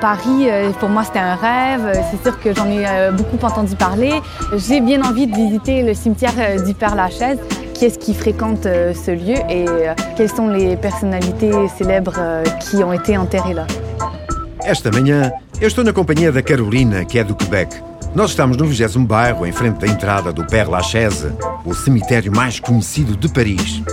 Paris, euh, pour moi, c'était un rêve. C'est sûr que j'en ai euh, beaucoup entendu parler. J'ai bien envie de visiter le cimetière euh, du Père-Lachaise. Qui est-ce qui fréquente euh, ce lieu et euh, quelles sont les personnalités célèbres euh, qui ont été enterrées là? Esta manhã, eu estou na companhia da Carolina, que é do Quebec. Nós estamos no 20 bairro, em frente da entrada do Père Lachaise, o cemitério mais conhecido de Paris.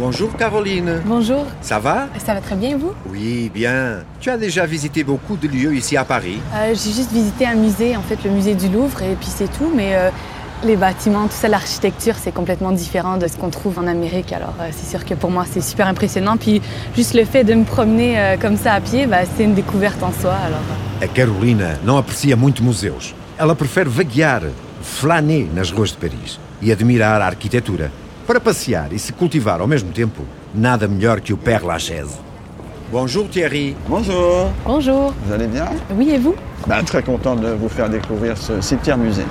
Bonjour Caroline. Bonjour, Ça va? Ça va très bien vous? Oui, bien. Tu as déjà visité beaucoup de lieux ici à Paris? Euh, j'ai juste visité un musée, en fait le musée du Louvre, et puis c'est tout, mais euh, les bâtiments, tout ça, l'architecture, c'est complètement différent de ce qu'on trouve en Amérique. Alors euh, c'est sûr que pour moi, c'est super impressionnant. Puis juste le fait de me promener comme ça à pied, bah, c'est une découverte en soi. Alors, A Carolina não aprecia muito museus. Ela prefere vaguear, flâner nas ruas de Paris e admirar a arquitetura. Para passear e se cultivar ao mesmo tempo, nada melhor que o Père Lachaise. Bonjour Thierry. Bonjour, Bonjour, vous allez bien oui et vous? ben, Très content de vous faire découvrir ce cimetière musée.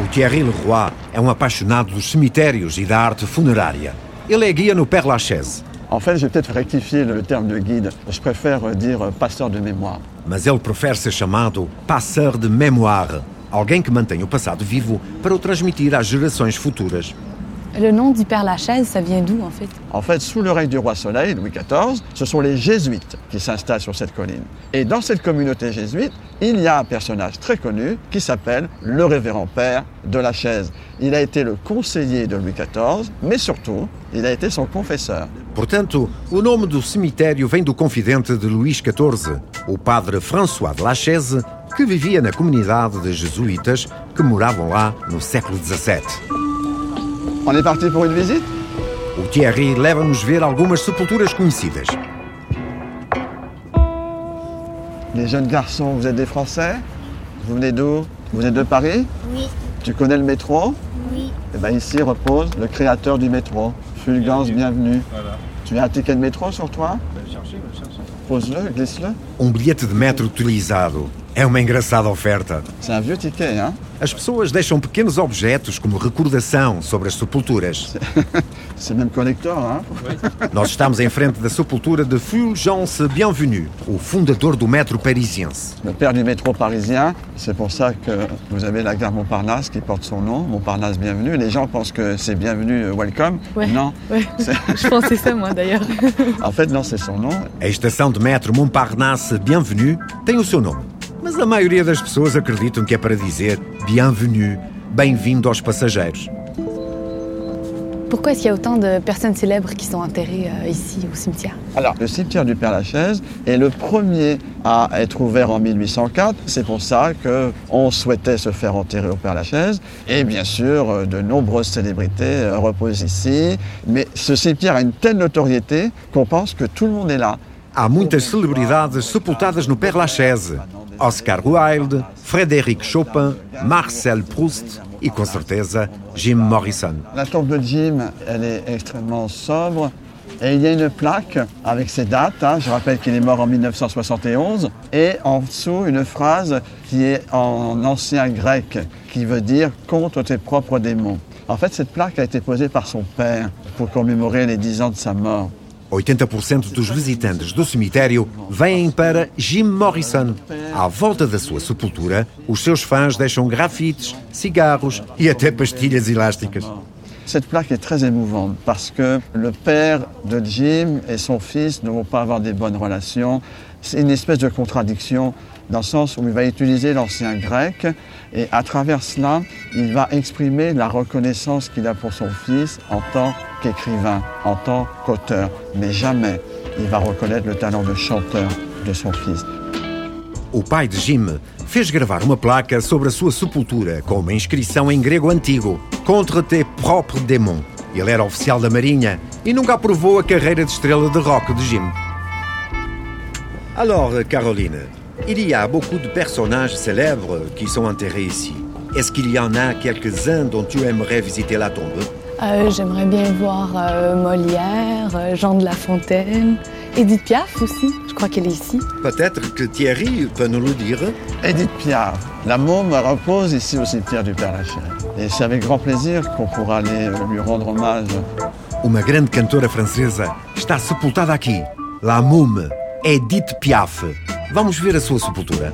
O Thierry Leroy é um apaixonado dos cemitérios e da arte funerária. Ele é guia no Père Lachaise, En fait, je vais peut-être rectifier le terme de guide. Je préfère dire passeur de mémoire. mas ele prefere ser chamado passeur de mémoire, alguém que mantém o passado vivo para o transmitir às gerações futuras. Le nom du Père Lachaise, ça vient d'où en fait? En fait, sous le règne du roi Soleil, Louis XIV, ce sont les jésuites qui s'installent sur cette colline. Et dans cette communauté jésuite, il y a un personnage très connu qui s'appelle le révérend père de la chaise. Il a été le conseiller de Louis XIV, mais surtout, il a été son confesseur. Portanto, o nome do cemitério vem do confidente de Luís XIV, o padre François de Lachaise, que vivia na comunidade de jesuítas que moravam lá no século XVII. On est parti pour une visite? O Thierry leva-nos ver algumas sepulturas conhecidas. Les jeunes garçons, vous êtes des Français? Vous venez d'où? Vous êtes de Paris? Oui, Tu connais le métro? Oui, Eh bien ici repose le créateur du métro. Fulgence, bienvenue. Tu as un ticket de métro sur toi? Pose-le, glisse-le. Um bilhete de metro utilizado. É uma engraçada oferta. C'est un vieux ticket, hein As pessoas deixam pequenos objetos como recordação sobre as sepulturas. C'est même collector, hein Nós estamos em frente da sepultura de Fulgence Bienvenu, o fundador do metro parisiense. Le père du métro parisien. C'est pour ça que vous avez la gare Montparnasse qui porte son nom, Montparnasse Bienvenue. Les gens pensent que c'est Bienvenue, euh, Welcome. Ouais. Non, Ouais, je pensais ça moi d'ailleurs. en fait non, c'est son nom. A estação de metro Montparnasse Bienvenu tem o seu nome. Mas a maioria das pessoas acreditam que é para dizer Bienvenue, bem-vindo aos passageiros. Pourquoi est-ce qu'il y a autant de personnes célèbres qui sont enterrées euh, ici au cimetière? Alors, le cimetière du Père-Lachaise est le premier à être ouvert en 1804. C'est pour ça qu'on souhaitait se faire enterrer au Père-Lachaise. Et bien sûr, euh, de nombreuses célébrités euh, reposent ici. Mais ce cimetière a une telle notoriété qu'on pense que tout le monde est là. Há muitas celebridades sepultadas no Père Lachaise. Oscar Wilde, Frédéric Chopin, Marcel Proust e, com certeza, Jim Morrison. La tombe de Jim, elle est extrêmement sobre. Et il y a une plaque avec ses dates. hein. Je rappelle qu'il est mort en 1971. Et en dessous, une phrase qui est en ancien grec, qui veut dire « contre tes propres démons ». En fait, cette plaque a été posée par son père pour commémorer les 10 ans de sa mort. 80% dos visitantes do cemitério vêm para Jim Morrison. À volta da sua sepultura, os seus fãs deixam grafites, cigarros e até pastilhas elásticas. Cette plaque est très émouvante parce que le père de Jim et son fils ne vont pas avoir des bonnes relations. C'est une espèce de contradiction dans le sens où il va utiliser l'ancien grec et à travers cela, il va exprimer la reconnaissance qu'il a pour son fils en tant qu'écrivain, en tant qu'auteur. Mais jamais il va reconnaître le talent de chanteur de son fils. O pai de Jim fez gravar uma placa sobre a sua sepultura com uma inscrição em grego antigo: Contre tes propres démons. Ele era oficial da Marinha e nunca aprovou a carreira de estrela de rock de Jim. Alors, Caroline, il y a beaucoup de personnages célèbres qui sont enterrés ici. Est-ce qu'il y en a quelques-uns dont tu aimerais visiter la tombe Euh, J'aimerais bien voir euh, Molière, euh, Jean de La Fontaine, Edith Piaf aussi. Je crois qu'elle est ici. Peut-être que Thierry peut nous le dire. Edith Piaf, la môme repose ici au cimetière du Père-Lachaise. Et c'est avec grand plaisir qu'on pourra aller lui rendre hommage. Uma grande cantora francesa está sepultada aqui. La Mume, Edith Piaf. Vamos ver a sua sepultura.